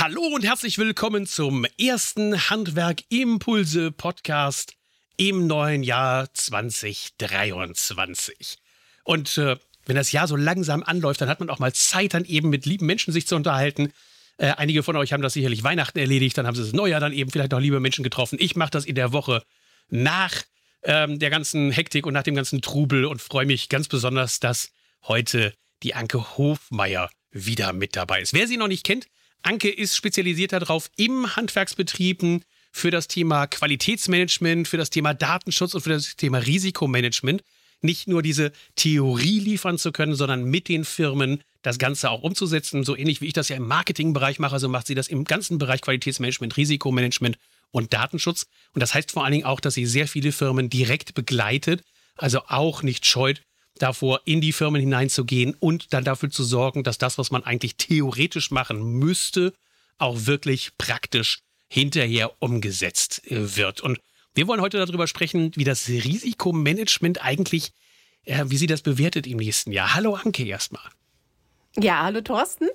Hallo und herzlich willkommen zum ersten Handwerk Impulse Podcast im neuen Jahr 2023. Und äh, wenn das Jahr so langsam anläuft, dann hat man auch mal Zeit, dann eben mit lieben Menschen sich zu unterhalten. Äh, einige von euch haben das sicherlich Weihnachten erledigt, dann haben sie das Neujahr dann eben vielleicht noch liebe Menschen getroffen. Ich mache das in der Woche nach ähm, der ganzen Hektik und nach dem ganzen Trubel und freue mich ganz besonders, dass heute die Anke Hofmeier wieder mit dabei ist. Wer sie noch nicht kennt, Anke ist spezialisiert darauf, im Handwerksbetrieben für das Thema Qualitätsmanagement, für das Thema Datenschutz und für das Thema Risikomanagement nicht nur diese Theorie liefern zu können, sondern mit den Firmen das Ganze auch umzusetzen. So ähnlich wie ich das ja im Marketingbereich mache, so macht sie das im ganzen Bereich Qualitätsmanagement, Risikomanagement und Datenschutz. Und das heißt vor allen Dingen auch, dass sie sehr viele Firmen direkt begleitet, also auch nicht scheut, davor, in die Firmen hineinzugehen und dann dafür zu sorgen, dass das, was man eigentlich theoretisch machen müsste, auch wirklich praktisch hinterher umgesetzt äh, wird. Und wir wollen heute darüber sprechen, wie das Risikomanagement eigentlich, äh, wie sie das bewertet im nächsten Jahr. Hallo Anke erstmal. Ja, hallo Thorsten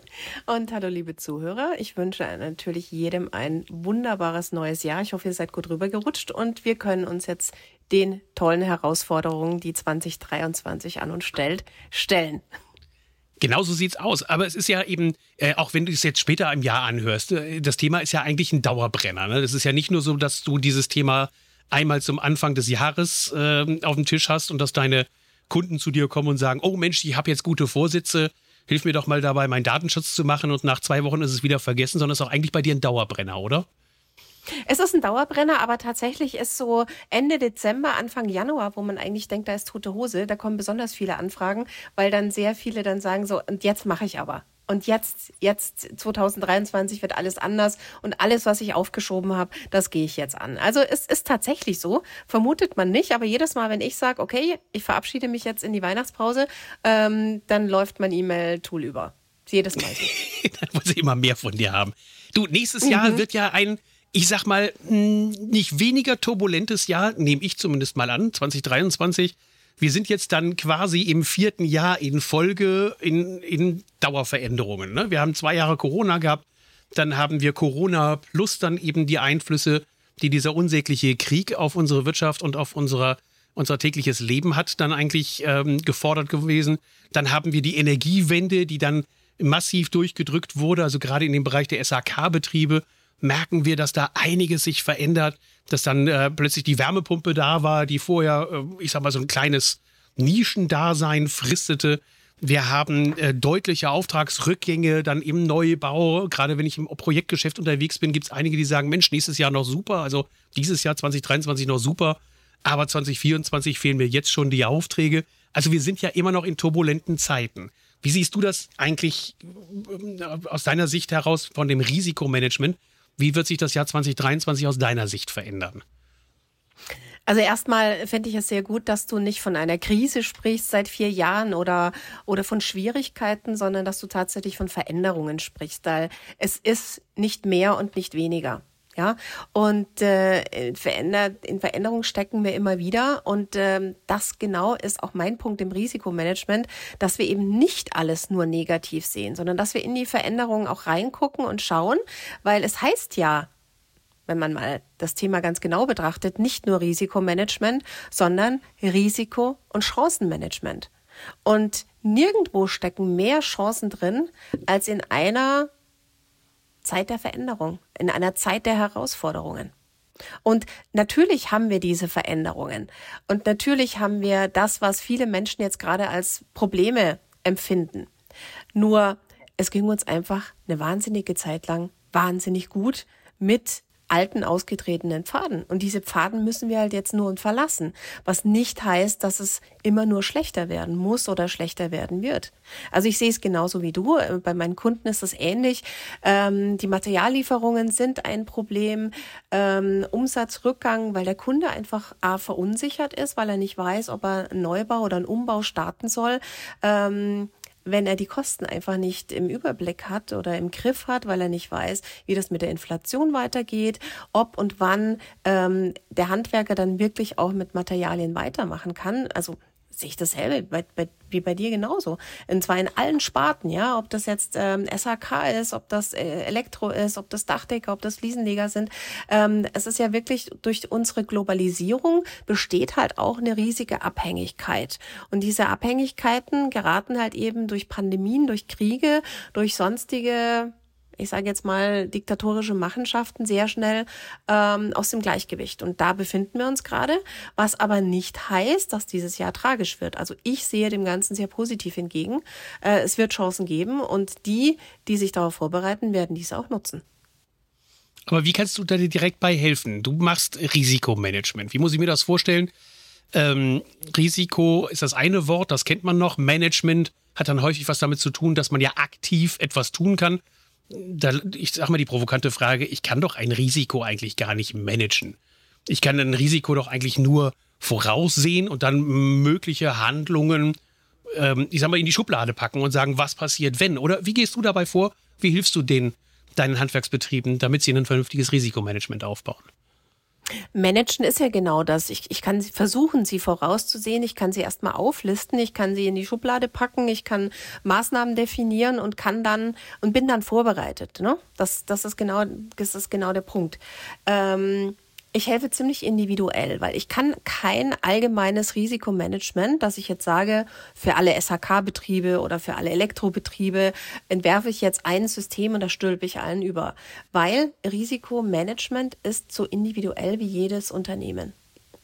und hallo liebe Zuhörer. Ich wünsche natürlich jedem ein wunderbares neues Jahr. Ich hoffe, ihr seid gut rübergerutscht und wir können uns jetzt den tollen Herausforderungen, die 2023 an uns stellt, stellen. Genau so sieht's aus. Aber es ist ja eben, äh, auch wenn du es jetzt später im Jahr anhörst, äh, das Thema ist ja eigentlich ein Dauerbrenner. Ne? Das ist ja nicht nur so, dass du dieses Thema einmal zum Anfang des Jahres äh, auf dem Tisch hast und dass deine Kunden zu dir kommen und sagen, oh Mensch, ich habe jetzt gute Vorsitze, hilf mir doch mal dabei, meinen Datenschutz zu machen und nach zwei Wochen ist es wieder vergessen, sondern es ist auch eigentlich bei dir ein Dauerbrenner, oder? Es ist ein Dauerbrenner, aber tatsächlich ist so Ende Dezember, Anfang Januar, wo man eigentlich denkt, da ist tote Hose, da kommen besonders viele Anfragen, weil dann sehr viele dann sagen so, und jetzt mache ich aber. Und jetzt, jetzt 2023 wird alles anders und alles, was ich aufgeschoben habe, das gehe ich jetzt an. Also es ist tatsächlich so, vermutet man nicht, aber jedes Mal, wenn ich sage, okay, ich verabschiede mich jetzt in die Weihnachtspause, ähm, dann läuft mein E-Mail-Tool über. Jedes Mal. dann muss ich immer mehr von dir haben. Du, nächstes Jahr mhm. wird ja ein ich sag mal, nicht weniger turbulentes Jahr, nehme ich zumindest mal an, 2023. Wir sind jetzt dann quasi im vierten Jahr in Folge in, in Dauerveränderungen. Ne? Wir haben zwei Jahre Corona gehabt, dann haben wir Corona plus dann eben die Einflüsse, die dieser unsägliche Krieg auf unsere Wirtschaft und auf unsere, unser tägliches Leben hat, dann eigentlich ähm, gefordert gewesen. Dann haben wir die Energiewende, die dann massiv durchgedrückt wurde, also gerade in dem Bereich der SAK-Betriebe merken wir, dass da einiges sich verändert, dass dann äh, plötzlich die Wärmepumpe da war, die vorher, äh, ich sag mal, so ein kleines Nischendasein fristete. Wir haben äh, deutliche Auftragsrückgänge dann im Neubau. Gerade wenn ich im Projektgeschäft unterwegs bin, gibt es einige, die sagen, Mensch, nächstes Jahr noch super, also dieses Jahr 2023 noch super, aber 2024 fehlen mir jetzt schon die Aufträge. Also wir sind ja immer noch in turbulenten Zeiten. Wie siehst du das eigentlich äh, aus deiner Sicht heraus von dem Risikomanagement? Wie wird sich das Jahr 2023 aus deiner Sicht verändern? Also erstmal finde ich es sehr gut, dass du nicht von einer Krise sprichst seit vier Jahren oder, oder von Schwierigkeiten, sondern dass du tatsächlich von Veränderungen sprichst, weil es ist nicht mehr und nicht weniger. Ja, und äh, in, verändert, in Veränderung stecken wir immer wieder. Und ähm, das genau ist auch mein Punkt im Risikomanagement, dass wir eben nicht alles nur negativ sehen, sondern dass wir in die Veränderungen auch reingucken und schauen, weil es heißt ja, wenn man mal das Thema ganz genau betrachtet, nicht nur Risikomanagement, sondern Risiko- und Chancenmanagement. Und nirgendwo stecken mehr Chancen drin als in einer Zeit der Veränderung, in einer Zeit der Herausforderungen. Und natürlich haben wir diese Veränderungen. Und natürlich haben wir das, was viele Menschen jetzt gerade als Probleme empfinden. Nur es ging uns einfach eine wahnsinnige Zeit lang wahnsinnig gut mit alten, ausgetretenen Pfaden. Und diese Pfaden müssen wir halt jetzt nur verlassen. Was nicht heißt, dass es immer nur schlechter werden muss oder schlechter werden wird. Also ich sehe es genauso wie du. Äh, bei meinen Kunden ist es ähnlich. Ähm, die Materiallieferungen sind ein Problem. Ähm, Umsatzrückgang, weil der Kunde einfach A, verunsichert ist, weil er nicht weiß, ob er einen Neubau oder einen Umbau starten soll. Ähm, wenn er die Kosten einfach nicht im Überblick hat oder im Griff hat, weil er nicht weiß, wie das mit der Inflation weitergeht, ob und wann ähm, der Handwerker dann wirklich auch mit Materialien weitermachen kann. Also sehe ich dasselbe, bei, bei, wie bei dir genauso. Und zwar in allen Sparten, ja, ob das jetzt ähm, SHK ist, ob das äh, Elektro ist, ob das Dachdecker, ob das Fliesenleger sind. Ähm, es ist ja wirklich durch unsere Globalisierung besteht halt auch eine riesige Abhängigkeit. Und diese Abhängigkeiten geraten halt eben durch Pandemien, durch Kriege, durch sonstige ich sage jetzt mal, diktatorische Machenschaften sehr schnell ähm, aus dem Gleichgewicht. Und da befinden wir uns gerade, was aber nicht heißt, dass dieses Jahr tragisch wird. Also ich sehe dem Ganzen sehr positiv entgegen. Äh, es wird Chancen geben und die, die sich darauf vorbereiten, werden dies auch nutzen. Aber wie kannst du da direkt bei helfen? Du machst Risikomanagement. Wie muss ich mir das vorstellen? Ähm, Risiko ist das eine Wort, das kennt man noch. Management hat dann häufig was damit zu tun, dass man ja aktiv etwas tun kann da, ich sag mal die provokante Frage, ich kann doch ein Risiko eigentlich gar nicht managen. Ich kann ein Risiko doch eigentlich nur voraussehen und dann mögliche Handlungen, ähm, ich sag mal, in die Schublade packen und sagen, was passiert, wenn? Oder wie gehst du dabei vor? Wie hilfst du den, deinen Handwerksbetrieben, damit sie ein vernünftiges Risikomanagement aufbauen? Managen ist ja genau das. Ich, ich kann versuchen, sie vorauszusehen. Ich kann sie erstmal auflisten. Ich kann sie in die Schublade packen. Ich kann Maßnahmen definieren und kann dann und bin dann vorbereitet. Ne? Das, das ist genau, das ist genau der Punkt. Ähm, ich helfe ziemlich individuell, weil ich kann kein allgemeines Risikomanagement, dass ich jetzt sage, für alle SHK-Betriebe oder für alle Elektrobetriebe entwerfe ich jetzt ein System und da stülpe ich allen über. Weil Risikomanagement ist so individuell wie jedes Unternehmen.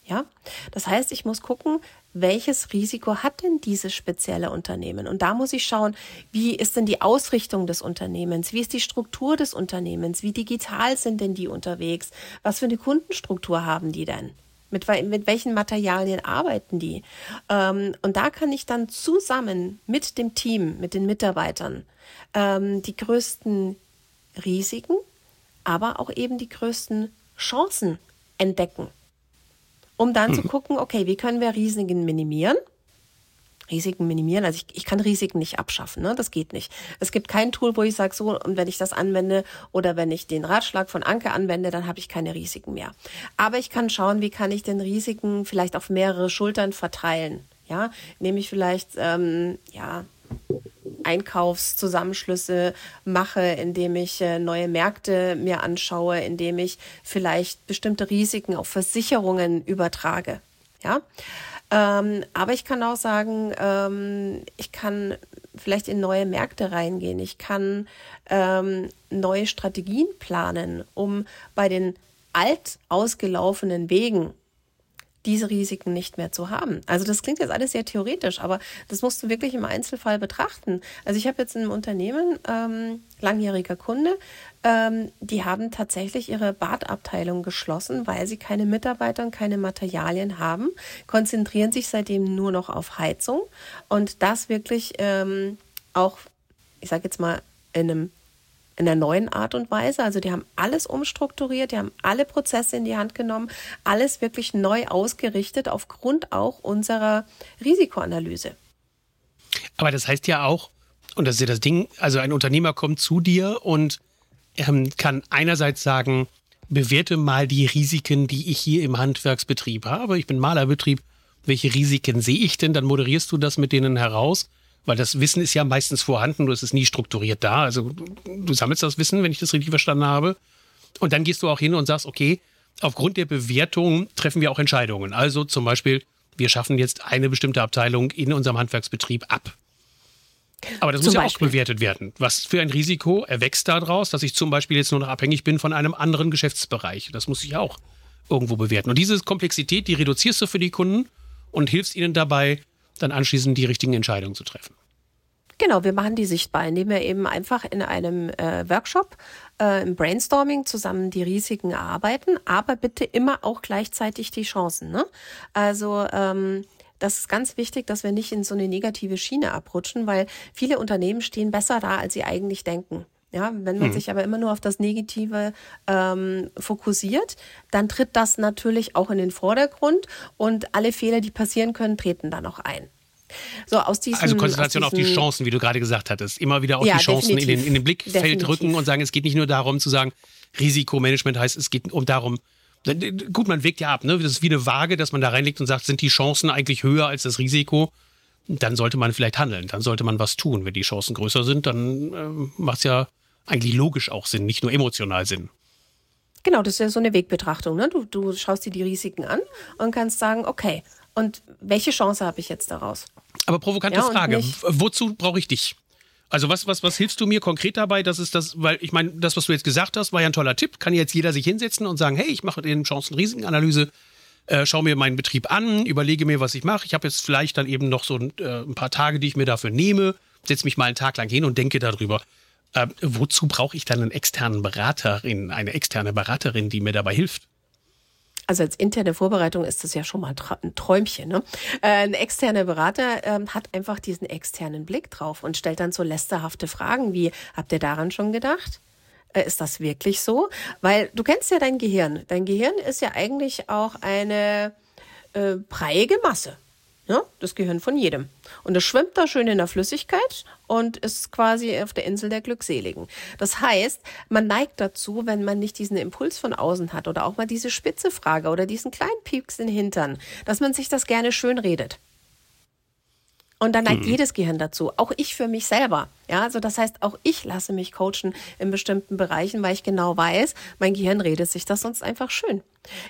Ja, das heißt, ich muss gucken, welches Risiko hat denn dieses spezielle Unternehmen? Und da muss ich schauen, wie ist denn die Ausrichtung des Unternehmens? Wie ist die Struktur des Unternehmens? Wie digital sind denn die unterwegs? Was für eine Kundenstruktur haben die denn? Mit, mit welchen Materialien arbeiten die? Ähm, und da kann ich dann zusammen mit dem Team, mit den Mitarbeitern, ähm, die größten Risiken, aber auch eben die größten Chancen entdecken um dann mhm. zu gucken, okay, wie können wir Risiken minimieren? Risiken minimieren. Also ich, ich kann Risiken nicht abschaffen, ne? das geht nicht. Es gibt kein Tool, wo ich sage, so, und wenn ich das anwende oder wenn ich den Ratschlag von Anke anwende, dann habe ich keine Risiken mehr. Aber ich kann schauen, wie kann ich den Risiken vielleicht auf mehrere Schultern verteilen. Ja, nehme ich vielleicht ähm, ja Einkaufszusammenschlüsse mache, indem ich äh, neue Märkte mir anschaue, indem ich vielleicht bestimmte Risiken auf Versicherungen übertrage. Ja, ähm, aber ich kann auch sagen, ähm, ich kann vielleicht in neue Märkte reingehen. Ich kann ähm, neue Strategien planen, um bei den alt ausgelaufenen Wegen diese Risiken nicht mehr zu haben. Also das klingt jetzt alles sehr theoretisch, aber das musst du wirklich im Einzelfall betrachten. Also ich habe jetzt ein Unternehmen, ähm, langjähriger Kunde, ähm, die haben tatsächlich ihre Badabteilung geschlossen, weil sie keine Mitarbeiter und keine Materialien haben, konzentrieren sich seitdem nur noch auf Heizung und das wirklich ähm, auch, ich sage jetzt mal, in einem in der neuen Art und Weise. Also die haben alles umstrukturiert, die haben alle Prozesse in die Hand genommen, alles wirklich neu ausgerichtet aufgrund auch unserer Risikoanalyse. Aber das heißt ja auch, und das ist ja das Ding, also ein Unternehmer kommt zu dir und ähm, kann einerseits sagen, bewerte mal die Risiken, die ich hier im Handwerksbetrieb habe. Ich bin Malerbetrieb. Welche Risiken sehe ich denn? Dann moderierst du das mit denen heraus weil das Wissen ist ja meistens vorhanden, nur es ist nie strukturiert da. Also du sammelst das Wissen, wenn ich das richtig verstanden habe. Und dann gehst du auch hin und sagst, okay, aufgrund der Bewertung treffen wir auch Entscheidungen. Also zum Beispiel, wir schaffen jetzt eine bestimmte Abteilung in unserem Handwerksbetrieb ab. Aber das zum muss ja Beispiel. auch bewertet werden. Was für ein Risiko erwächst daraus, dass ich zum Beispiel jetzt nur noch abhängig bin von einem anderen Geschäftsbereich? Das muss ich auch irgendwo bewerten. Und diese Komplexität, die reduzierst du für die Kunden und hilfst ihnen dabei, dann anschließend die richtigen Entscheidungen zu treffen. Genau, wir machen die sichtbar, indem wir eben einfach in einem äh, Workshop äh, im Brainstorming zusammen die Risiken erarbeiten, aber bitte immer auch gleichzeitig die Chancen. Ne? Also ähm, das ist ganz wichtig, dass wir nicht in so eine negative Schiene abrutschen, weil viele Unternehmen stehen besser da, als sie eigentlich denken. Ja, wenn man hm. sich aber immer nur auf das Negative ähm, fokussiert, dann tritt das natürlich auch in den Vordergrund und alle Fehler, die passieren können, treten dann auch ein. So, aus diesen, also Konzentration auf die Chancen, wie du gerade gesagt hattest. Immer wieder auch ja, die Chancen in den, in den Blickfeld definitiv. rücken und sagen, es geht nicht nur darum zu sagen, Risikomanagement heißt, es geht um darum, Gut, man wägt ja ab, ne? Das ist wie eine Waage, dass man da reinlegt und sagt, sind die Chancen eigentlich höher als das Risiko? Dann sollte man vielleicht handeln, dann sollte man was tun. Wenn die Chancen größer sind, dann äh, macht es ja eigentlich logisch auch Sinn, nicht nur emotional Sinn. Genau, das ist ja so eine Wegbetrachtung. Ne? Du, du schaust dir die Risiken an und kannst sagen, okay, und welche Chance habe ich jetzt daraus? Aber provokante ja, Frage, wozu brauche ich dich? Also was, was, was hilfst du mir konkret dabei? Das ist das, weil ich meine, das, was du jetzt gesagt hast, war ja ein toller Tipp. Kann jetzt jeder sich hinsetzen und sagen, hey, ich mache den Chancen-Risiken-Analyse, äh, schaue mir meinen Betrieb an, überlege mir, was ich mache. Ich habe jetzt vielleicht dann eben noch so ein, äh, ein paar Tage, die ich mir dafür nehme, setze mich mal einen Tag lang hin und denke darüber. Äh, wozu brauche ich dann einen externen Beraterin, eine externe Beraterin, die mir dabei hilft? Also als interne Vorbereitung ist das ja schon mal ein Träumchen. Ne? Äh, ein externer Berater äh, hat einfach diesen externen Blick drauf und stellt dann so lästerhafte Fragen wie, habt ihr daran schon gedacht? Äh, ist das wirklich so? Weil du kennst ja dein Gehirn. Dein Gehirn ist ja eigentlich auch eine äh, breiige Masse. Ja, das Gehirn von jedem. Und es schwimmt da schön in der Flüssigkeit und ist quasi auf der Insel der Glückseligen. Das heißt, man neigt dazu, wenn man nicht diesen Impuls von außen hat oder auch mal diese spitze Frage oder diesen kleinen Pieks in den Hintern, dass man sich das gerne schön redet. Und dann neigt mhm. jedes Gehirn dazu, auch ich für mich selber. Ja, also das heißt, auch ich lasse mich coachen in bestimmten Bereichen, weil ich genau weiß, mein Gehirn redet sich das sonst einfach schön.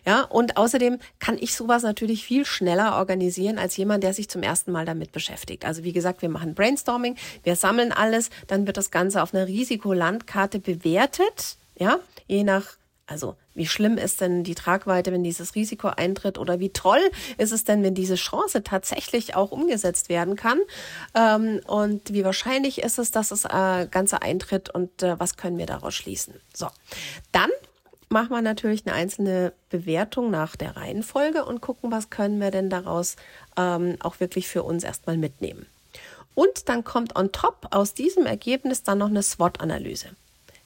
Ja, und außerdem kann ich sowas natürlich viel schneller organisieren als jemand, der sich zum ersten Mal damit beschäftigt. Also wie gesagt, wir machen Brainstorming, wir sammeln alles, dann wird das Ganze auf einer Risikolandkarte bewertet. Ja, je nach also wie schlimm ist denn die Tragweite, wenn dieses Risiko eintritt oder wie toll ist es denn, wenn diese Chance tatsächlich auch umgesetzt werden kann ähm, und wie wahrscheinlich ist es, dass das äh, Ganze eintritt und äh, was können wir daraus schließen. So, dann machen wir natürlich eine einzelne Bewertung nach der Reihenfolge und gucken, was können wir denn daraus ähm, auch wirklich für uns erstmal mitnehmen. Und dann kommt on top aus diesem Ergebnis dann noch eine SWOT-Analyse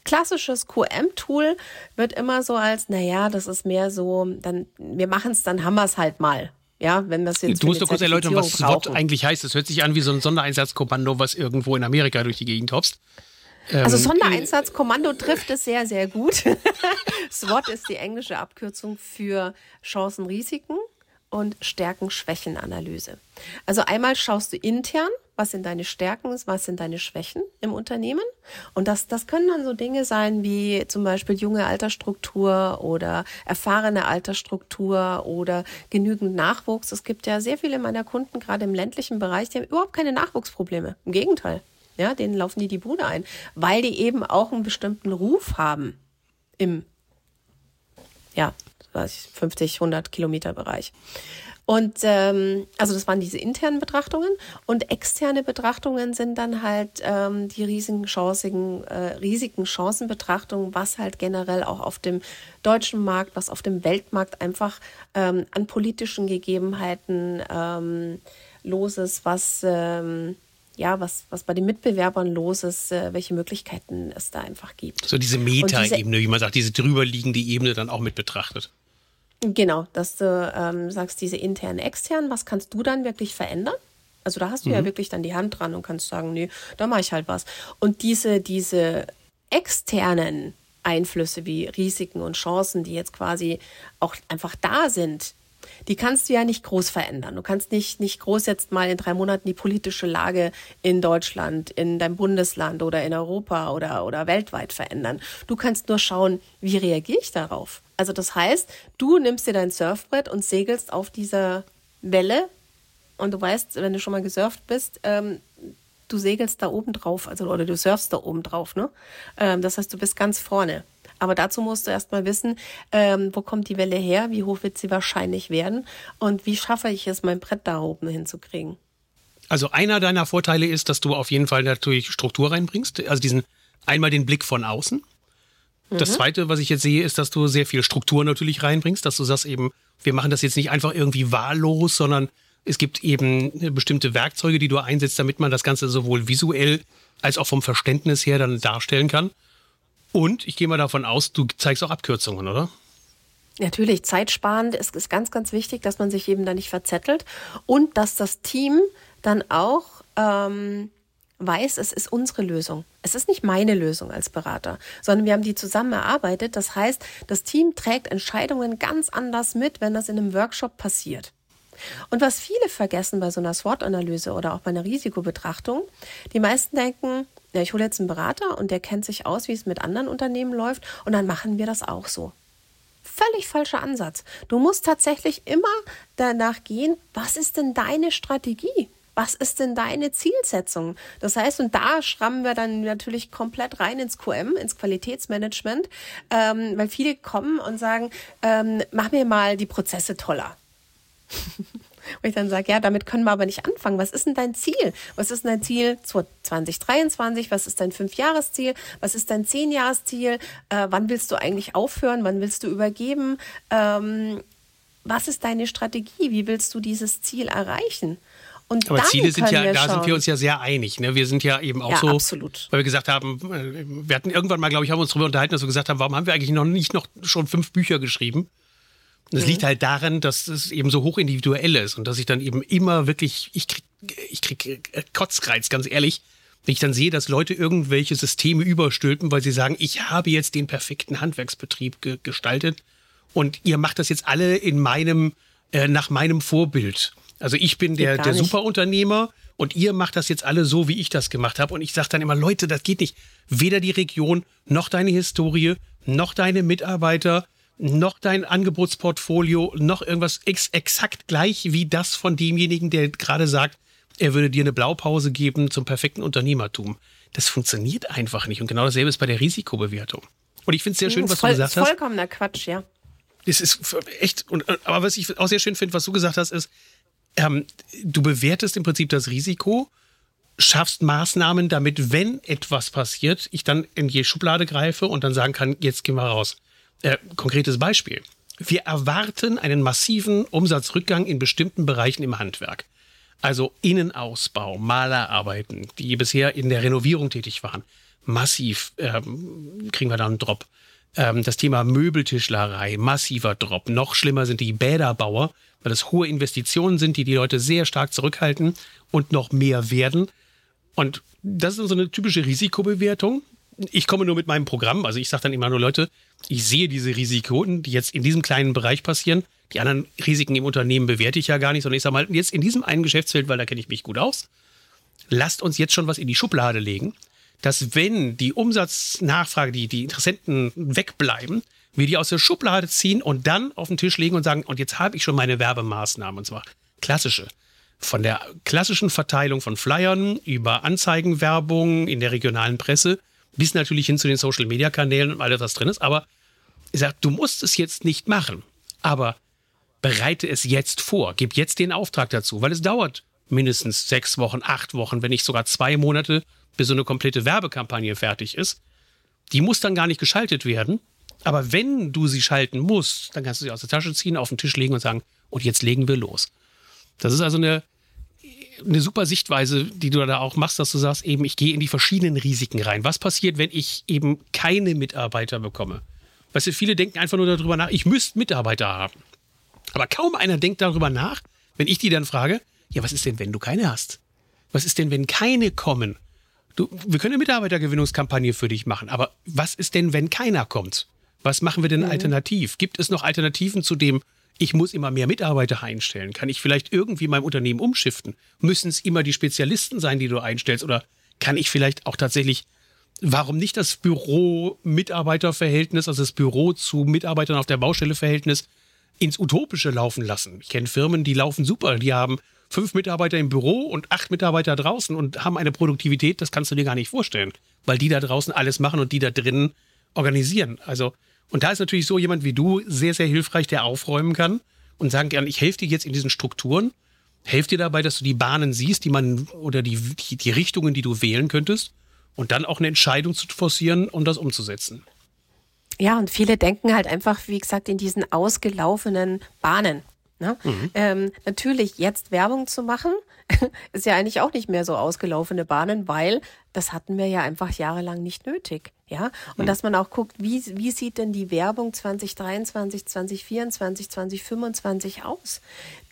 klassisches QM-Tool wird immer so als, naja, das ist mehr so, dann, wir machen es, dann haben wir es halt mal. Ja, wenn das jetzt. Du musst doch kurz erläutern, was SWOT eigentlich heißt. Es hört sich an wie so ein Sondereinsatzkommando, was irgendwo in Amerika durch die Gegend hopst. Also ähm, Sondereinsatzkommando trifft es sehr, sehr gut. SWOT ist die englische Abkürzung für Chancen, Risiken und Stärken-Schwächen-Analyse. Also einmal schaust du intern, was sind deine Stärken, was sind deine Schwächen im Unternehmen. Und das, das können dann so Dinge sein wie zum Beispiel junge Altersstruktur oder erfahrene Altersstruktur oder genügend Nachwuchs. Es gibt ja sehr viele meiner Kunden, gerade im ländlichen Bereich, die haben überhaupt keine Nachwuchsprobleme. Im Gegenteil. Ja, denen laufen die die Bude ein, weil die eben auch einen bestimmten Ruf haben im, ja, 50, 100 Kilometer Bereich. Und ähm, also das waren diese internen Betrachtungen und externe Betrachtungen sind dann halt ähm, die riesigen Chancen, äh, riesigen Chancenbetrachtungen, was halt generell auch auf dem deutschen Markt, was auf dem Weltmarkt einfach ähm, an politischen Gegebenheiten ähm, los ist, was ähm, ja, was, was bei den Mitbewerbern los ist, äh, welche Möglichkeiten es da einfach gibt. So diese Meta-Ebene, wie man sagt, diese drüberliegende Ebene dann auch mit betrachtet. Genau, dass du ähm, sagst, diese intern, extern, was kannst du dann wirklich verändern? Also da hast du mhm. ja wirklich dann die Hand dran und kannst sagen, nee, da mache ich halt was. Und diese, diese externen Einflüsse wie Risiken und Chancen, die jetzt quasi auch einfach da sind, die kannst du ja nicht groß verändern. Du kannst nicht, nicht groß jetzt mal in drei Monaten die politische Lage in Deutschland, in deinem Bundesland oder in Europa oder, oder weltweit verändern. Du kannst nur schauen, wie reagiere ich darauf? Also das heißt, du nimmst dir dein Surfbrett und segelst auf dieser Welle und du weißt, wenn du schon mal gesurft bist, ähm, du segelst da oben drauf, also oder du surfst da oben drauf, ne? Ähm, das heißt, du bist ganz vorne. Aber dazu musst du erstmal wissen, ähm, wo kommt die Welle her, wie hoch wird sie wahrscheinlich werden und wie schaffe ich es, mein Brett da oben hinzukriegen. Also einer deiner Vorteile ist, dass du auf jeden Fall natürlich Struktur reinbringst, also diesen einmal den Blick von außen. Das mhm. zweite, was ich jetzt sehe, ist, dass du sehr viel Struktur natürlich reinbringst, dass du sagst eben, wir machen das jetzt nicht einfach irgendwie wahllos, sondern es gibt eben bestimmte Werkzeuge, die du einsetzt, damit man das Ganze sowohl visuell als auch vom Verständnis her dann darstellen kann. Und ich gehe mal davon aus, du zeigst auch Abkürzungen, oder? Natürlich, zeitsparend ist, ist ganz, ganz wichtig, dass man sich eben da nicht verzettelt und dass das Team dann auch ähm, weiß, es ist unsere Lösung. Es ist nicht meine Lösung als Berater, sondern wir haben die zusammen erarbeitet. Das heißt, das Team trägt Entscheidungen ganz anders mit, wenn das in einem Workshop passiert. Und was viele vergessen bei so einer SWOT-Analyse oder auch bei einer Risikobetrachtung, die meisten denken, ja, ich hole jetzt einen Berater und der kennt sich aus, wie es mit anderen Unternehmen läuft und dann machen wir das auch so. Völlig falscher Ansatz. Du musst tatsächlich immer danach gehen, was ist denn deine Strategie? Was ist denn deine Zielsetzung? Das heißt, und da schrammen wir dann natürlich komplett rein ins QM, ins Qualitätsmanagement, ähm, weil viele kommen und sagen, ähm, mach mir mal die Prozesse toller. Und ich dann sage, ja, damit können wir aber nicht anfangen. Was ist denn dein Ziel? Was ist dein Ziel 2023? Was ist dein Fünfjahresziel? Was ist dein Zehnjahresziel? Äh, wann willst du eigentlich aufhören? Wann willst du übergeben? Ähm, was ist deine Strategie? Wie willst du dieses Ziel erreichen? Und Aber Ziele sind ja, da schauen. sind wir uns ja sehr einig. Ne? Wir sind ja eben auch ja, so, absolut. weil wir gesagt haben, äh, wir hatten irgendwann mal, glaube ich, haben uns darüber unterhalten, dass wir gesagt haben, warum haben wir eigentlich noch nicht noch schon fünf Bücher geschrieben? Das mhm. liegt halt daran, dass es eben so hoch individuell ist und dass ich dann eben immer wirklich, ich krieg, ich krieg Kotzreiz, ganz ehrlich, wenn ich dann sehe, dass Leute irgendwelche Systeme überstülpen, weil sie sagen, ich habe jetzt den perfekten Handwerksbetrieb ge gestaltet und ihr macht das jetzt alle in meinem, äh, nach meinem Vorbild. Also ich bin der, der Superunternehmer und ihr macht das jetzt alle so, wie ich das gemacht habe. Und ich sage dann immer, Leute, das geht nicht. Weder die Region, noch deine Historie, noch deine Mitarbeiter, noch dein Angebotsportfolio, noch irgendwas ex exakt gleich wie das von demjenigen, der gerade sagt, er würde dir eine Blaupause geben zum perfekten Unternehmertum. Das funktioniert einfach nicht. Und genau dasselbe ist bei der Risikobewertung. Und ich finde es sehr schön, was voll, du gesagt hast. Vollkommener Quatsch, ja. Das ist echt, und, aber was ich auch sehr schön finde, was du gesagt hast, ist, ähm, du bewertest im Prinzip das Risiko, schaffst Maßnahmen, damit, wenn etwas passiert, ich dann in die Schublade greife und dann sagen kann, jetzt gehen wir raus. Äh, konkretes Beispiel. Wir erwarten einen massiven Umsatzrückgang in bestimmten Bereichen im Handwerk. Also Innenausbau, Malerarbeiten, die bisher in der Renovierung tätig waren. Massiv ähm, kriegen wir da einen Drop. Ähm, das Thema Möbeltischlerei, massiver Drop. Noch schlimmer sind die Bäderbauer, weil das hohe Investitionen sind, die die Leute sehr stark zurückhalten und noch mehr werden. Und das ist so eine typische Risikobewertung ich komme nur mit meinem Programm. Also ich sage dann immer nur, Leute, ich sehe diese Risiken, die jetzt in diesem kleinen Bereich passieren. Die anderen Risiken im Unternehmen bewerte ich ja gar nicht, sondern ich sage mal, jetzt in diesem einen Geschäftsfeld, weil da kenne ich mich gut aus, lasst uns jetzt schon was in die Schublade legen, dass wenn die Umsatznachfrage, die, die Interessenten wegbleiben, wir die aus der Schublade ziehen und dann auf den Tisch legen und sagen, und jetzt habe ich schon meine Werbemaßnahmen, und zwar klassische. Von der klassischen Verteilung von Flyern über Anzeigenwerbung in der regionalen Presse bis natürlich hin zu den Social Media Kanälen und alles, was drin ist. Aber ich sage, du musst es jetzt nicht machen, aber bereite es jetzt vor, gib jetzt den Auftrag dazu, weil es dauert mindestens sechs Wochen, acht Wochen, wenn nicht sogar zwei Monate, bis so eine komplette Werbekampagne fertig ist. Die muss dann gar nicht geschaltet werden. Aber wenn du sie schalten musst, dann kannst du sie aus der Tasche ziehen, auf den Tisch legen und sagen, und jetzt legen wir los. Das ist also eine eine super Sichtweise, die du da auch machst, dass du sagst, eben, ich gehe in die verschiedenen Risiken rein. Was passiert, wenn ich eben keine Mitarbeiter bekomme? Weißt du, viele denken einfach nur darüber nach, ich müsste Mitarbeiter haben. Aber kaum einer denkt darüber nach, wenn ich die dann frage, ja, was ist denn, wenn du keine hast? Was ist denn, wenn keine kommen? Du, wir können eine Mitarbeitergewinnungskampagne für dich machen, aber was ist denn, wenn keiner kommt? Was machen wir denn mhm. alternativ? Gibt es noch Alternativen zu dem, ich muss immer mehr Mitarbeiter einstellen. Kann ich vielleicht irgendwie mein Unternehmen umschiften? Müssen es immer die Spezialisten sein, die du einstellst? Oder kann ich vielleicht auch tatsächlich, warum nicht das Büro-Mitarbeiter-Verhältnis, also das Büro zu Mitarbeitern auf der Baustelle-Verhältnis ins Utopische laufen lassen? Ich kenne Firmen, die laufen super. Die haben fünf Mitarbeiter im Büro und acht Mitarbeiter draußen und haben eine Produktivität, das kannst du dir gar nicht vorstellen, weil die da draußen alles machen und die da drinnen organisieren. Also und da ist natürlich so jemand wie du sehr, sehr hilfreich, der aufräumen kann und sagen kann, ich helfe dir jetzt in diesen Strukturen, helfe dir dabei, dass du die Bahnen siehst, die man oder die, die, die Richtungen, die du wählen könntest und dann auch eine Entscheidung zu forcieren und um das umzusetzen. Ja, und viele denken halt einfach, wie gesagt, in diesen ausgelaufenen Bahnen. Ne? Mhm. Ähm, natürlich jetzt Werbung zu machen, ist ja eigentlich auch nicht mehr so ausgelaufene Bahnen, weil das hatten wir ja einfach jahrelang nicht nötig. Ja, und mhm. dass man auch guckt, wie, wie sieht denn die Werbung 2023, 2024, 2025 aus?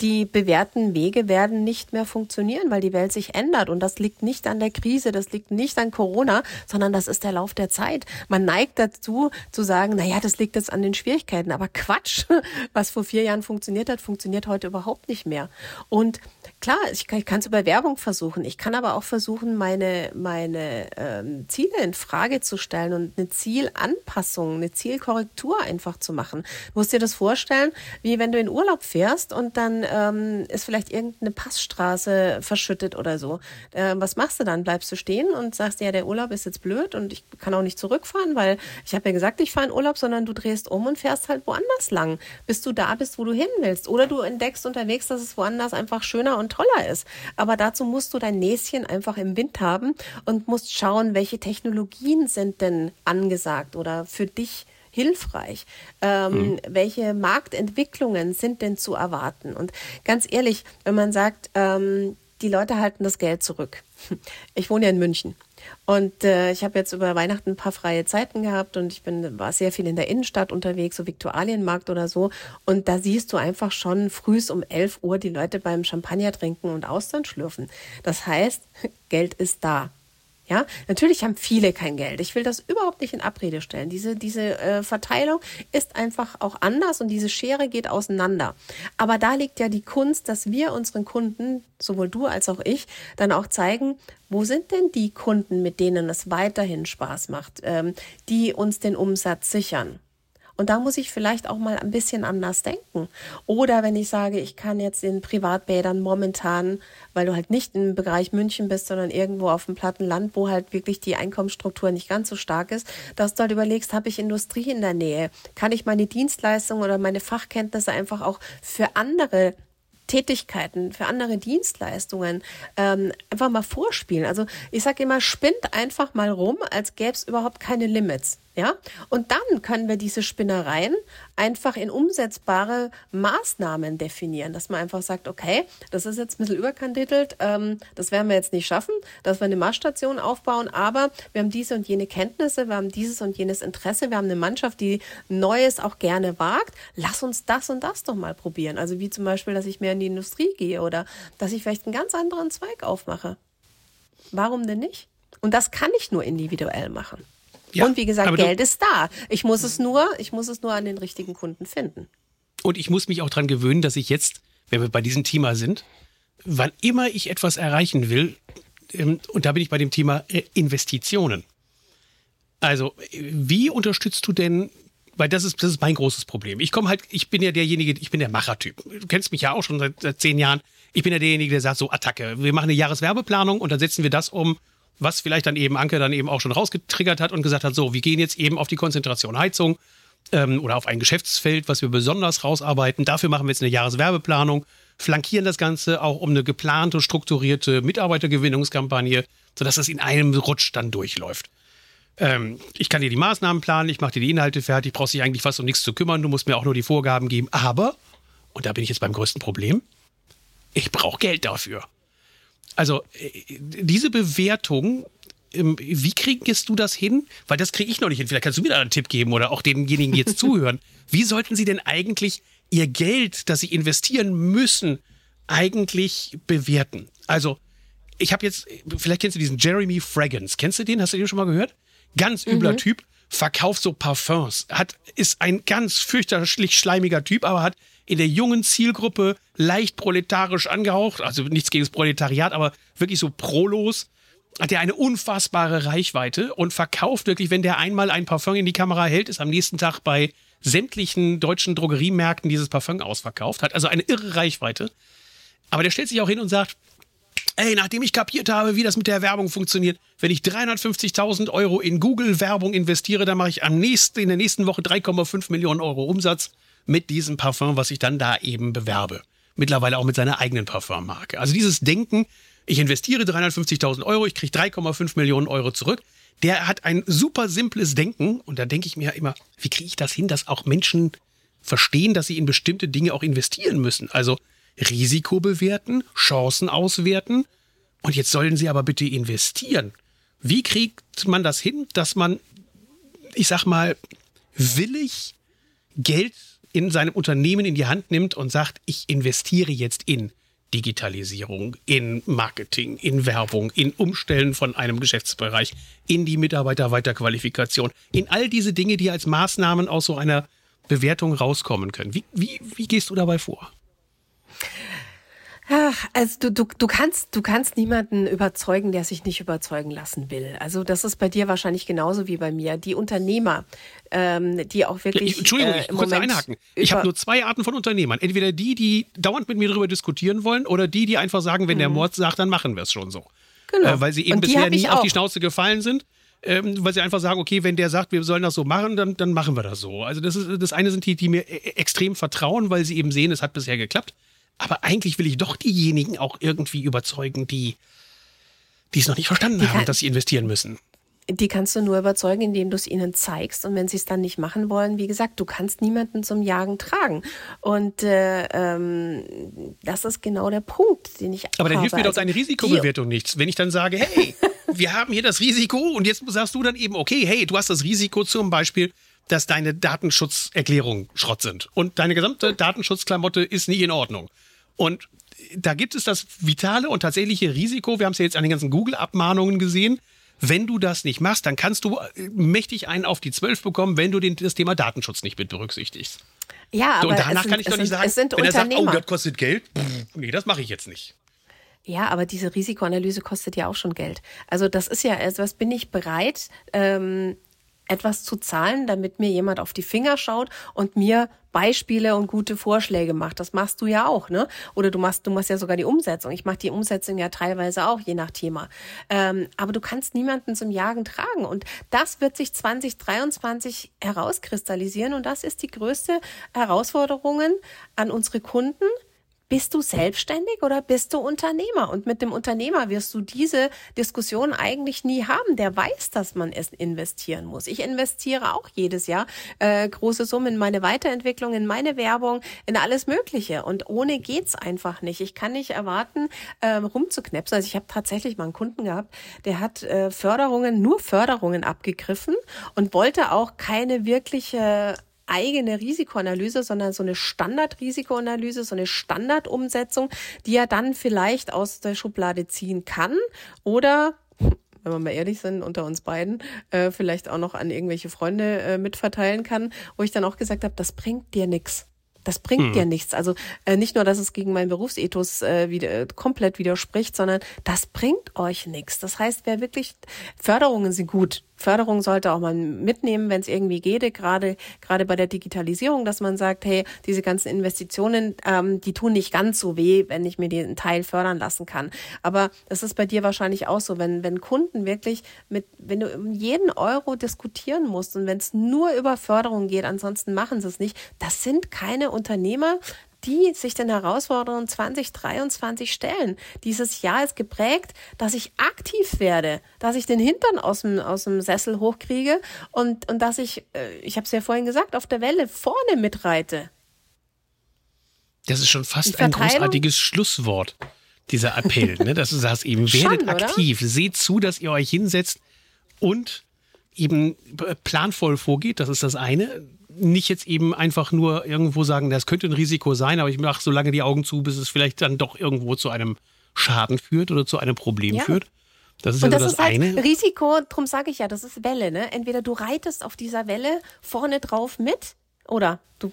Die bewährten Wege werden nicht mehr funktionieren, weil die Welt sich ändert. Und das liegt nicht an der Krise, das liegt nicht an Corona, sondern das ist der Lauf der Zeit. Man neigt dazu zu sagen, na ja, das liegt jetzt an den Schwierigkeiten. Aber Quatsch, was vor vier Jahren funktioniert hat, funktioniert heute überhaupt nicht mehr. Und klar, ich kann es über Werbung versuchen. Ich kann aber auch versuchen, meine, meine ähm, Ziele in Frage zu stellen und eine Zielanpassung, eine Zielkorrektur einfach zu machen. Du musst dir das vorstellen, wie wenn du in Urlaub fährst und dann ähm, ist vielleicht irgendeine Passstraße verschüttet oder so. Äh, was machst du dann? Bleibst du stehen und sagst, ja, der Urlaub ist jetzt blöd und ich kann auch nicht zurückfahren, weil ich habe ja gesagt, ich fahre in Urlaub, sondern du drehst um und fährst halt woanders lang, bis du da bist, wo du hin willst. Oder du entdeckst unterwegs, dass es woanders einfach schöner und toller ist. Aber dazu musst du dein Näschen einfach im Wind haben und musst schauen, welche Technologien sind denn angesagt oder für dich hilfreich? Ähm, mhm. Welche Marktentwicklungen sind denn zu erwarten? Und ganz ehrlich, wenn man sagt, ähm, die Leute halten das Geld zurück. Ich wohne ja in München. Und äh, ich habe jetzt über Weihnachten ein paar freie Zeiten gehabt und ich bin war sehr viel in der Innenstadt unterwegs, so Viktualienmarkt oder so. Und da siehst du einfach schon frühs um 11 Uhr die Leute beim Champagner trinken und Austern schlürfen. Das heißt, Geld ist da. Ja, natürlich haben viele kein Geld. Ich will das überhaupt nicht in Abrede stellen. Diese, diese äh, Verteilung ist einfach auch anders und diese Schere geht auseinander. Aber da liegt ja die Kunst, dass wir unseren Kunden, sowohl du als auch ich, dann auch zeigen, wo sind denn die Kunden, mit denen es weiterhin Spaß macht, ähm, die uns den Umsatz sichern. Und da muss ich vielleicht auch mal ein bisschen anders denken. Oder wenn ich sage, ich kann jetzt in Privatbädern momentan, weil du halt nicht im Bereich München bist, sondern irgendwo auf dem platten Land, wo halt wirklich die Einkommensstruktur nicht ganz so stark ist, dass du halt überlegst, habe ich Industrie in der Nähe? Kann ich meine Dienstleistung oder meine Fachkenntnisse einfach auch für andere Tätigkeiten, für andere Dienstleistungen ähm, einfach mal vorspielen. Also ich sage immer, spinnt einfach mal rum, als gäbe es überhaupt keine Limits. Ja, und dann können wir diese Spinnereien einfach in umsetzbare Maßnahmen definieren, dass man einfach sagt, okay, das ist jetzt ein bisschen überkandidelt, ähm, das werden wir jetzt nicht schaffen, dass wir eine Marschstation aufbauen, aber wir haben diese und jene Kenntnisse, wir haben dieses und jenes Interesse, wir haben eine Mannschaft, die Neues auch gerne wagt. Lass uns das und das doch mal probieren. Also wie zum Beispiel, dass ich mehr in die Industrie gehe oder dass ich vielleicht einen ganz anderen Zweig aufmache. Warum denn nicht? Und das kann ich nur individuell machen. Ja, und wie gesagt, Geld ist da. Ich muss es nur, ich muss es nur an den richtigen Kunden finden. Und ich muss mich auch daran gewöhnen, dass ich jetzt, wenn wir bei diesem Thema sind, wann immer ich etwas erreichen will, ähm, und da bin ich bei dem Thema äh, Investitionen. Also, wie unterstützt du denn, weil das ist, das ist mein großes Problem. Ich komme halt, ich bin ja derjenige, ich bin der Machertyp. Du kennst mich ja auch schon seit, seit zehn Jahren. Ich bin ja derjenige, der sagt so, Attacke. Wir machen eine Jahreswerbeplanung und dann setzen wir das um was vielleicht dann eben Anke dann eben auch schon rausgetriggert hat und gesagt hat, so, wir gehen jetzt eben auf die Konzentration Heizung ähm, oder auf ein Geschäftsfeld, was wir besonders rausarbeiten. Dafür machen wir jetzt eine Jahreswerbeplanung, flankieren das Ganze auch um eine geplante, strukturierte Mitarbeitergewinnungskampagne, sodass das in einem Rutsch dann durchläuft. Ähm, ich kann dir die Maßnahmen planen, ich mache dir die Inhalte fertig, brauchst dich eigentlich fast um nichts zu kümmern, du musst mir auch nur die Vorgaben geben. Aber, und da bin ich jetzt beim größten Problem, ich brauche Geld dafür. Also äh, diese Bewertung, ähm, wie kriegst du das hin? Weil das kriege ich noch nicht hin. Vielleicht kannst du mir da einen Tipp geben oder auch denjenigen, die jetzt zuhören. Wie sollten sie denn eigentlich ihr Geld, das sie investieren müssen, eigentlich bewerten? Also, ich habe jetzt, vielleicht kennst du diesen Jeremy Fragrance. Kennst du den? Hast du den schon mal gehört? Ganz übler mhm. Typ, verkauft so Parfums, hat, ist ein ganz fürchterlich schleimiger Typ, aber hat in der jungen Zielgruppe leicht proletarisch angehaucht, also nichts gegen das Proletariat, aber wirklich so prolos, hat er eine unfassbare Reichweite und verkauft wirklich, wenn der einmal ein Parfum in die Kamera hält, ist am nächsten Tag bei sämtlichen deutschen Drogeriemärkten dieses Parfum ausverkauft, hat also eine irre Reichweite. Aber der stellt sich auch hin und sagt, ey, nachdem ich kapiert habe, wie das mit der Werbung funktioniert, wenn ich 350.000 Euro in Google-Werbung investiere, dann mache ich am nächsten, in der nächsten Woche 3,5 Millionen Euro Umsatz mit diesem Parfum, was ich dann da eben bewerbe. Mittlerweile auch mit seiner eigenen Parfummarke. Also dieses Denken, ich investiere 350.000 Euro, ich kriege 3,5 Millionen Euro zurück. Der hat ein super simples Denken und da denke ich mir ja immer, wie kriege ich das hin, dass auch Menschen verstehen, dass sie in bestimmte Dinge auch investieren müssen. Also Risiko bewerten, Chancen auswerten und jetzt sollen sie aber bitte investieren. Wie kriegt man das hin, dass man ich sag mal, willig Geld in seinem Unternehmen in die Hand nimmt und sagt, ich investiere jetzt in Digitalisierung, in Marketing, in Werbung, in Umstellen von einem Geschäftsbereich, in die Mitarbeiterweiterqualifikation, in all diese Dinge, die als Maßnahmen aus so einer Bewertung rauskommen können. Wie, wie, wie gehst du dabei vor? Ach, also du, du, du kannst du kannst niemanden überzeugen, der sich nicht überzeugen lassen will. Also das ist bei dir wahrscheinlich genauso wie bei mir. Die Unternehmer, ähm, die auch wirklich. Ja, Entschuldigung, äh, ich kurz einhaken. Ich habe nur zwei Arten von Unternehmern. Entweder die, die dauernd mit mir darüber diskutieren wollen, oder die, die einfach sagen, wenn mhm. der Mord sagt, dann machen wir es schon so. Genau. Äh, weil sie eben bisher nie auf die Schnauze gefallen sind. Ähm, weil sie einfach sagen, okay, wenn der sagt, wir sollen das so machen, dann, dann machen wir das so. Also das ist das eine sind die, die mir e, e, extrem vertrauen, weil sie eben sehen, es hat bisher geklappt. Aber eigentlich will ich doch diejenigen auch irgendwie überzeugen, die die es noch nicht verstanden haben, dass sie investieren müssen. Die kannst du nur überzeugen, indem du es ihnen zeigst. Und wenn sie es dann nicht machen wollen, wie gesagt, du kannst niemanden zum Jagen tragen. Und äh, ähm, das ist genau der Punkt, den ich. Aber dann habe. hilft mir doch deine also Risikobewertung nichts. Wenn ich dann sage, hey, wir haben hier das Risiko und jetzt sagst du dann eben, okay, hey, du hast das Risiko zum Beispiel, dass deine Datenschutzerklärungen Schrott sind und deine gesamte Datenschutzklamotte ist nicht in Ordnung. Und da gibt es das vitale und tatsächliche Risiko, wir haben es ja jetzt an den ganzen Google-Abmahnungen gesehen, wenn du das nicht machst, dann kannst du äh, mächtig einen auf die Zwölf bekommen, wenn du den, das Thema Datenschutz nicht mit berücksichtigst. Ja, aber und danach sind, kann ich doch nicht sind, sagen, es sind wenn er sagt, oh, das kostet Geld, pff, nee, das mache ich jetzt nicht. Ja, aber diese Risikoanalyse kostet ja auch schon Geld. Also das ist ja etwas, bin ich bereit, ähm, etwas zu zahlen, damit mir jemand auf die Finger schaut und mir Beispiele und gute Vorschläge macht. Das machst du ja auch, ne? Oder du machst, du machst ja sogar die Umsetzung. Ich mache die Umsetzung ja teilweise auch, je nach Thema. Ähm, aber du kannst niemanden zum Jagen tragen. Und das wird sich 2023 herauskristallisieren. Und das ist die größte Herausforderung an unsere Kunden, bist du selbstständig oder bist du Unternehmer? Und mit dem Unternehmer wirst du diese Diskussion eigentlich nie haben. Der weiß, dass man es investieren muss. Ich investiere auch jedes Jahr äh, große Summen in meine Weiterentwicklung, in meine Werbung, in alles Mögliche. Und ohne geht's einfach nicht. Ich kann nicht erwarten, äh, rumzuknäpsen. Also ich habe tatsächlich mal einen Kunden gehabt, der hat äh, Förderungen, nur Förderungen abgegriffen und wollte auch keine wirkliche eigene Risikoanalyse, sondern so eine Standardrisikoanalyse, so eine Standardumsetzung, die er dann vielleicht aus der Schublade ziehen kann oder wenn wir mal ehrlich sind, unter uns beiden, äh, vielleicht auch noch an irgendwelche Freunde äh, mitverteilen kann, wo ich dann auch gesagt habe, das bringt dir nichts. Das bringt hm. dir nichts. Also äh, nicht nur, dass es gegen meinen Berufsethos äh, wieder, äh, komplett widerspricht, sondern das bringt euch nichts. Das heißt, wer wirklich Förderungen sind gut, Förderung sollte auch mal mitnehmen, wenn es irgendwie geht, gerade gerade bei der Digitalisierung, dass man sagt, hey, diese ganzen Investitionen, ähm, die tun nicht ganz so weh, wenn ich mir den Teil fördern lassen kann. Aber das ist bei dir wahrscheinlich auch so, wenn wenn Kunden wirklich mit, wenn du um jeden Euro diskutieren musst und wenn es nur über Förderung geht, ansonsten machen sie es nicht. Das sind keine Unternehmer, die sich den Herausforderungen 2023 stellen. Dieses Jahr ist geprägt, dass ich aktiv werde, dass ich den Hintern aus dem, aus dem Sessel hochkriege und, und dass ich, äh, ich habe es ja vorhin gesagt, auf der Welle vorne mitreite. Das ist schon fast ein großartiges Schlusswort, dieser Appell, ne? dass du sagst, eben werdet schon, aktiv, seht zu, dass ihr euch hinsetzt und eben planvoll vorgeht, das ist das eine nicht jetzt eben einfach nur irgendwo sagen, das könnte ein Risiko sein, aber ich mache so lange die Augen zu, bis es vielleicht dann doch irgendwo zu einem Schaden führt oder zu einem Problem ja. führt. Das ist und ja das, das ist halt eine. Risiko, darum sage ich ja, das ist Welle. Ne? Entweder du reitest auf dieser Welle vorne drauf mit oder du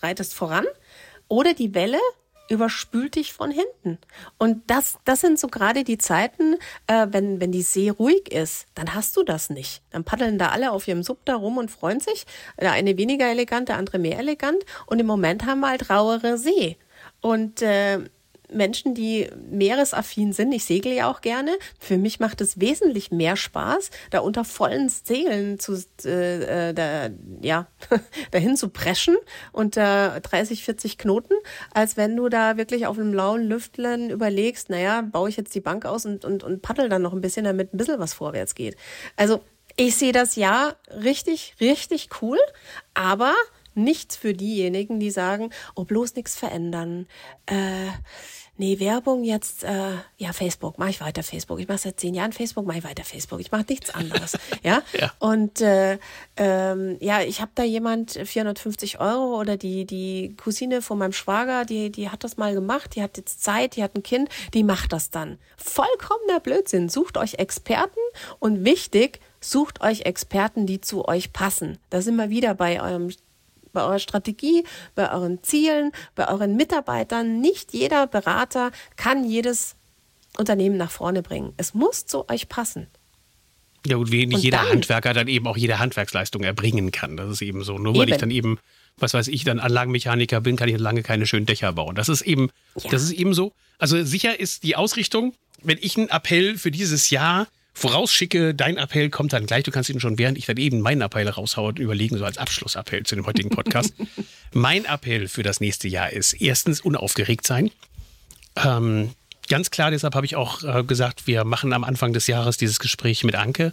reitest voran oder die Welle überspült dich von hinten. Und das, das sind so gerade die Zeiten, äh, wenn, wenn die See ruhig ist, dann hast du das nicht. Dann paddeln da alle auf ihrem Sub da rum und freuen sich. Der eine weniger elegant, der andere mehr elegant. Und im Moment haben wir halt rauere See. Und äh, Menschen, die meeresaffin sind, ich segle ja auch gerne, für mich macht es wesentlich mehr Spaß, da unter vollen Segeln zu, äh, äh da, ja, dahin zu preschen unter 30, 40 Knoten, als wenn du da wirklich auf einem lauen Lüftlen überlegst, naja, baue ich jetzt die Bank aus und, und, und paddel dann noch ein bisschen, damit ein bisschen was vorwärts geht. Also ich sehe das ja richtig, richtig cool, aber nichts für diejenigen, die sagen, oh, bloß nichts verändern. Äh, nee, Werbung jetzt, äh, ja, Facebook, mache ich weiter Facebook. Ich mache seit zehn Jahren Facebook, mache ich weiter Facebook. Ich mache nichts anderes. ja? ja? Und äh, ähm, ja, ich habe da jemand 450 Euro oder die, die Cousine von meinem Schwager, die, die hat das mal gemacht, die hat jetzt Zeit, die hat ein Kind, die macht das dann. Vollkommener Blödsinn. Sucht euch Experten und wichtig, sucht euch Experten, die zu euch passen. Da sind wir wieder bei eurem bei eurer Strategie, bei euren Zielen, bei euren Mitarbeitern. Nicht jeder Berater kann jedes Unternehmen nach vorne bringen. Es muss zu euch passen. Ja, gut, wie nicht und jeder dann, Handwerker dann eben auch jede Handwerksleistung erbringen kann. Das ist eben so. Nur weil eben. ich dann eben, was weiß ich, dann Anlagenmechaniker bin, kann ich lange keine schönen Dächer bauen. Das ist eben, ja. das ist eben so. Also sicher ist die Ausrichtung, wenn ich einen Appell für dieses Jahr vorausschicke, dein Appell kommt dann gleich. Du kannst ihn schon, während ich dann eben meinen Appell raushaue, überlegen, so als Abschlussappell zu dem heutigen Podcast. mein Appell für das nächste Jahr ist erstens unaufgeregt sein. Ähm, ganz klar, deshalb habe ich auch äh, gesagt, wir machen am Anfang des Jahres dieses Gespräch mit Anke.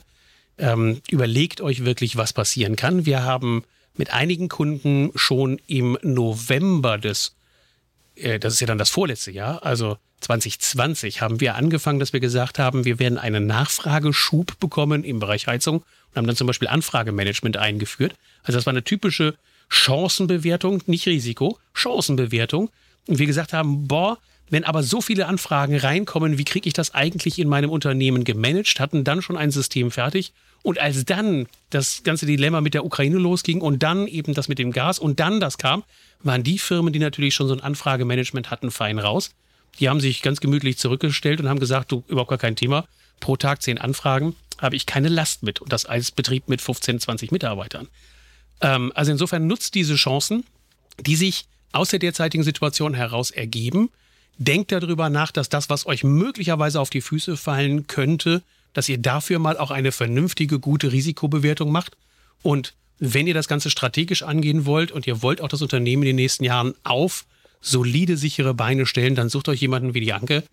Ähm, überlegt euch wirklich, was passieren kann. Wir haben mit einigen Kunden schon im November des, äh, das ist ja dann das vorletzte Jahr, also 2020 haben wir angefangen, dass wir gesagt haben, wir werden einen Nachfrageschub bekommen im Bereich Heizung und haben dann zum Beispiel Anfragemanagement eingeführt. Also das war eine typische Chancenbewertung, nicht Risiko, Chancenbewertung. Und wir gesagt haben, boah, wenn aber so viele Anfragen reinkommen, wie kriege ich das eigentlich in meinem Unternehmen gemanagt, hatten dann schon ein System fertig. Und als dann das ganze Dilemma mit der Ukraine losging und dann eben das mit dem Gas und dann das kam, waren die Firmen, die natürlich schon so ein Anfragemanagement hatten, fein raus. Die haben sich ganz gemütlich zurückgestellt und haben gesagt, du, überhaupt gar kein Thema. Pro Tag zehn Anfragen, habe ich keine Last mit. Und das als Betrieb mit 15, 20 Mitarbeitern. Ähm, also insofern nutzt diese Chancen, die sich aus der derzeitigen Situation heraus ergeben. Denkt darüber nach, dass das, was euch möglicherweise auf die Füße fallen könnte, dass ihr dafür mal auch eine vernünftige, gute Risikobewertung macht. Und wenn ihr das Ganze strategisch angehen wollt und ihr wollt auch das Unternehmen in den nächsten Jahren auf solide, sichere Beine stellen, dann sucht euch jemanden wie die Anke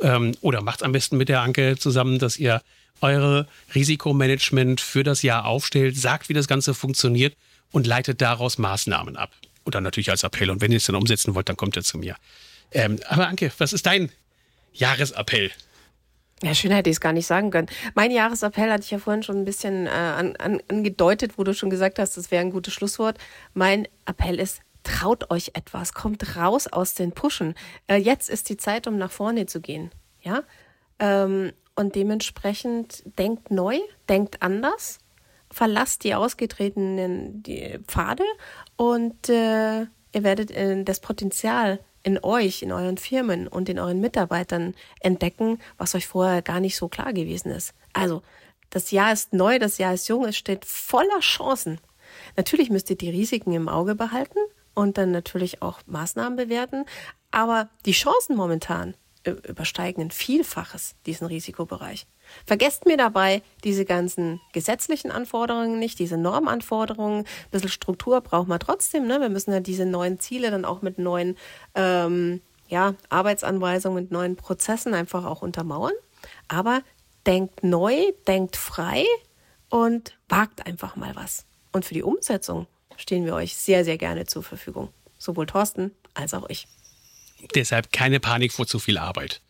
ähm, oder macht am besten mit der Anke zusammen, dass ihr eure Risikomanagement für das Jahr aufstellt, sagt, wie das Ganze funktioniert und leitet daraus Maßnahmen ab. Und dann natürlich als Appell. Und wenn ihr es dann umsetzen wollt, dann kommt ihr zu mir. Ähm, aber Anke, was ist dein Jahresappell? Ja, schön hätte ich es gar nicht sagen können. Mein Jahresappell hatte ich ja vorhin schon ein bisschen äh, an, an, angedeutet, wo du schon gesagt hast, das wäre ein gutes Schlusswort. Mein Appell ist, traut euch etwas, kommt raus aus den Puschen. Äh, jetzt ist die Zeit, um nach vorne zu gehen. Ja? Ähm, und dementsprechend denkt neu, denkt anders, verlasst die ausgetretenen die Pfade und äh, ihr werdet äh, das Potenzial in euch, in euren Firmen und in euren Mitarbeitern entdecken, was euch vorher gar nicht so klar gewesen ist. Also, das Jahr ist neu, das Jahr ist jung, es steht voller Chancen. Natürlich müsst ihr die Risiken im Auge behalten, und dann natürlich auch Maßnahmen bewerten. Aber die Chancen momentan übersteigen ein Vielfaches diesen Risikobereich. Vergesst mir dabei diese ganzen gesetzlichen Anforderungen nicht, diese Normanforderungen. Ein bisschen Struktur braucht man trotzdem. Ne? Wir müssen ja diese neuen Ziele dann auch mit neuen ähm, ja, Arbeitsanweisungen, mit neuen Prozessen einfach auch untermauern. Aber denkt neu, denkt frei und wagt einfach mal was. Und für die Umsetzung stehen wir euch sehr, sehr gerne zur Verfügung. Sowohl Thorsten als auch ich. Deshalb keine Panik vor zu viel Arbeit.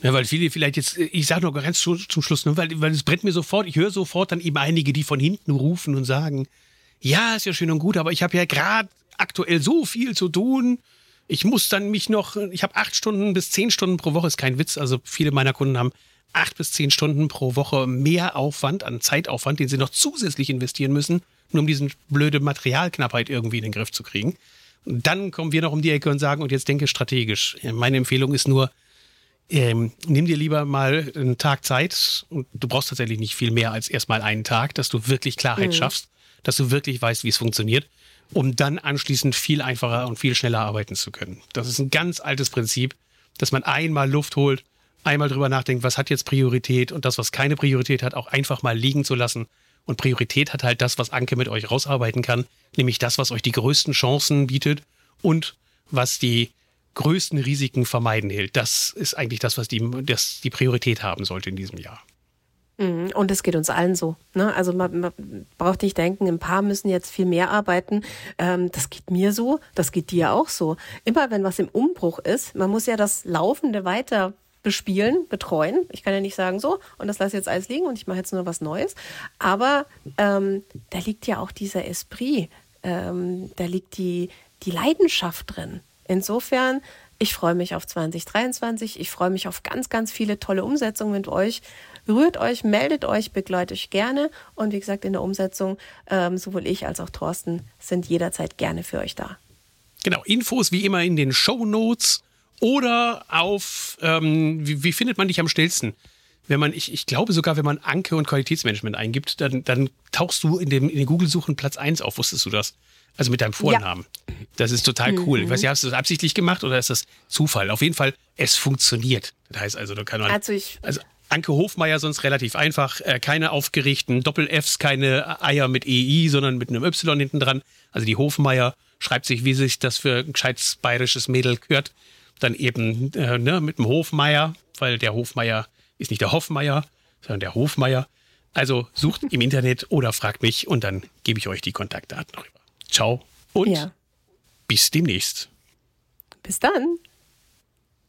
Ja, weil viele vielleicht jetzt, ich sage noch ganz zum Schluss, ne, weil, weil es brennt mir sofort, ich höre sofort dann eben einige, die von hinten rufen und sagen, ja, ist ja schön und gut, aber ich habe ja gerade aktuell so viel zu tun. Ich muss dann mich noch, ich habe acht Stunden bis zehn Stunden pro Woche, ist kein Witz. Also viele meiner Kunden haben acht bis zehn Stunden pro Woche mehr Aufwand an Zeitaufwand, den sie noch zusätzlich investieren müssen, nur um diese blöde Materialknappheit irgendwie in den Griff zu kriegen. Und dann kommen wir noch um die Ecke und sagen, und jetzt denke strategisch. Meine Empfehlung ist nur, ähm, nimm dir lieber mal einen Tag Zeit und du brauchst tatsächlich nicht viel mehr als erstmal einen Tag, dass du wirklich Klarheit mhm. schaffst, dass du wirklich weißt, wie es funktioniert, um dann anschließend viel einfacher und viel schneller arbeiten zu können. Das ist ein ganz altes Prinzip, dass man einmal Luft holt, einmal drüber nachdenkt, was hat jetzt Priorität und das, was keine Priorität hat, auch einfach mal liegen zu lassen und Priorität hat halt das, was Anke mit euch rausarbeiten kann, nämlich das, was euch die größten Chancen bietet und was die größten Risiken vermeiden hält. Das ist eigentlich das, was die, das die Priorität haben sollte in diesem Jahr. Mhm. Und es geht uns allen so. Ne? Also man, man, braucht nicht denken, ein paar müssen jetzt viel mehr arbeiten. Ähm, das geht mir so, das geht dir auch so. Immer wenn was im Umbruch ist, man muss ja das Laufende weiter bespielen, betreuen. Ich kann ja nicht sagen, so, und das lasse jetzt alles liegen und ich mache jetzt nur was Neues. Aber ähm, da liegt ja auch dieser Esprit, ähm, da liegt die, die Leidenschaft drin. Insofern, ich freue mich auf 2023. Ich freue mich auf ganz, ganz viele tolle Umsetzungen mit euch. Rührt euch, meldet euch, begleitet euch gerne. Und wie gesagt, in der Umsetzung, ähm, sowohl ich als auch Thorsten sind jederzeit gerne für euch da. Genau, Infos wie immer in den Show Notes oder auf, ähm, wie, wie, findet man dich am schnellsten? Wenn man, ich, ich glaube sogar, wenn man Anke und Qualitätsmanagement eingibt, dann, dann tauchst du in, dem, in den Google-Suchen Platz 1 auf. Wusstest du das? Also mit deinem Vornamen. Ja. Das ist total cool. Mhm. Ich weiß nicht, hast du das absichtlich gemacht oder ist das Zufall? Auf jeden Fall, es funktioniert. Das heißt also, da kann man. Also ich. Also Anke Hofmeier sonst relativ einfach. Äh, keine aufgerichteten Doppel-Fs, keine Eier mit EI, sondern mit einem Y hinten dran. Also die Hofmeier schreibt sich, wie sich das für ein gescheites bayerisches Mädel gehört dann eben äh, ne, mit dem Hofmeier, weil der Hofmeier ist nicht der Hofmeier, sondern der Hofmeier. Also sucht im Internet oder fragt mich und dann gebe ich euch die Kontaktdaten rüber. Ciao und ja. bis demnächst. Bis dann.